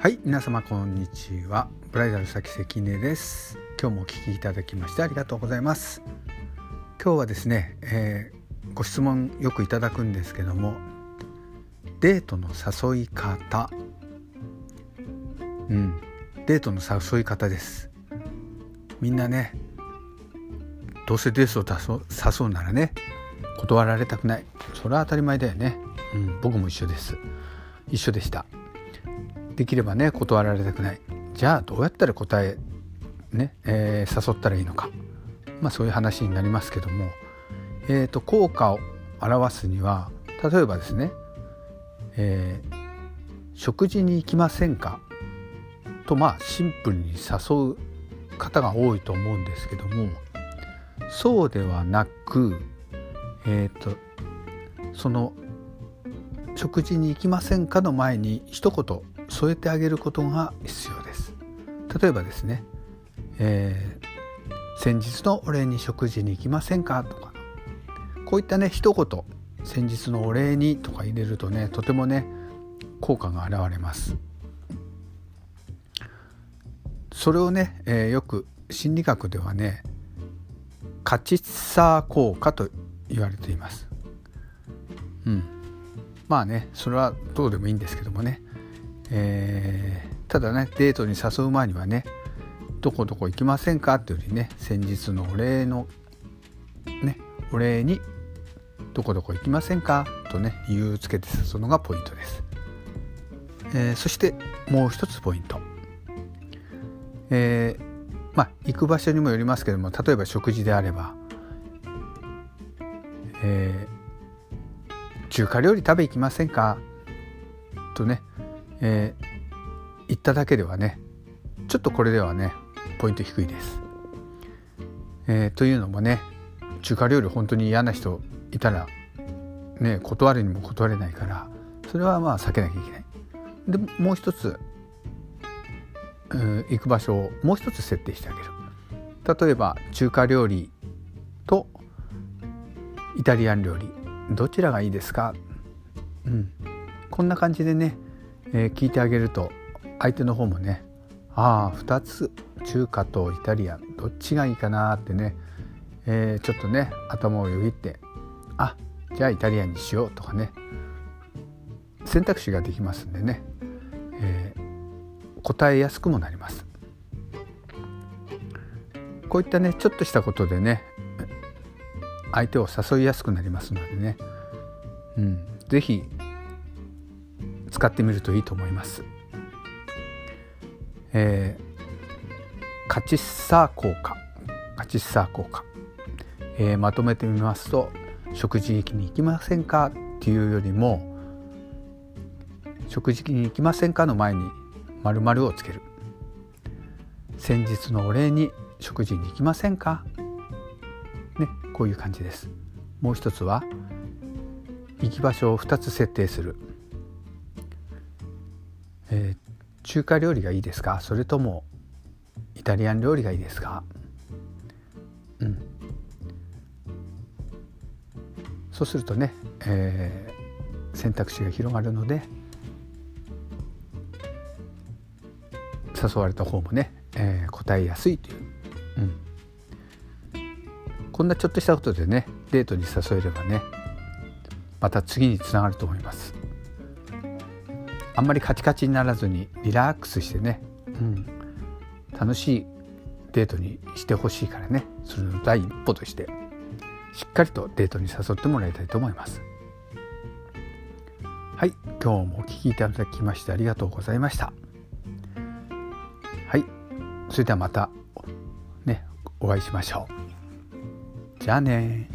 はい皆様こんにちは。ブライダル先関根です。今日もお聞きいただきましてありがとうございます。今日はですね、えー、ご質問よくいただくんですけどもデートの誘い方。うんデートの誘い方です。みんなねどうせデートを誘うならね断られたくない。それは当たり前だよね、うん、僕も一緒です。一緒でした。できればね断られたくない。じゃあどうやったら答えね、えー、誘ったらいいのか。まあそういう話になりますけども、えーと、効果を表すには例えばですね、えー、食事に行きませんか？とまあシンプルに誘う方が多いと思うんですけども。そうではなくえっ、ー、とその食事に行きませんかの前に一言添えてあげることが必要です。例えばですね、えー、先日のお礼に食事に行きませんかとか。こういったね一言先日のお礼にとか入れるとねとてもね効果が現れます。それをね、えー、よく心理学ではねカチッサー効果と言われています。うん。まあねそれはどうでもいいんですけどもね。えー、ただねデートに誘う前にはねどこどこ行きませんかっていうよりね先日のお礼のねお礼にどこどこ行きませんかとね理由つけて誘うのがポイントです、えー、そしてもう一つポイント、えー、まあ行く場所にもよりますけども例えば食事であれば、えー、中華料理食べ行きませんかとねえー、言っただけではねちょっとこれではねポイント低いです。えー、というのもね中華料理本当に嫌な人いたらね断るにも断れないからそれはまあ避けなきゃいけない。でもう一つ、えー、行く場所をもう一つ設定してあげる。例えば中華料理とイタリアン料理どちらがいいですか、うん、こんな感じでねえー、聞いてあげると相手の方もねああ2つ中華とイタリアンどっちがいいかなってね、えー、ちょっとね頭をよぎってあじゃあイタリアンにしようとかね選択肢ができますんでね、えー、答えやすくもなります。こういったねちょっとしたことでね相手を誘いやすくなりますのでね、うん、是非使ってみるといいと思います。えー、カチッサー効果。カチッサー効果、えー、まとめてみますと食事に行きませんかっていうよりも食事に行きませんかの前に〇〇をつける。先日のお礼に食事に行きませんか？ねこういう感じです。もう一つは行き場所を2つ設定する。えー、中華料理がいいですか？それともイタリアン料理がいいですか？うん。そうするとね、えー、選択肢が広がるので誘われた方もね、えー、答えやすいという、うん、こんなちょっとしたことでねデートに誘えればねまた次につながると思います。あんまりカチカチにならずにリラックスしてね、うん、楽しいデートにしてほしいからねそれの第一歩としてしっかりとデートに誘ってもらいたいと思います。はい今日もお聴きいただきましてありがとうございました。はいそれではまたねお会いしましょう。じゃあね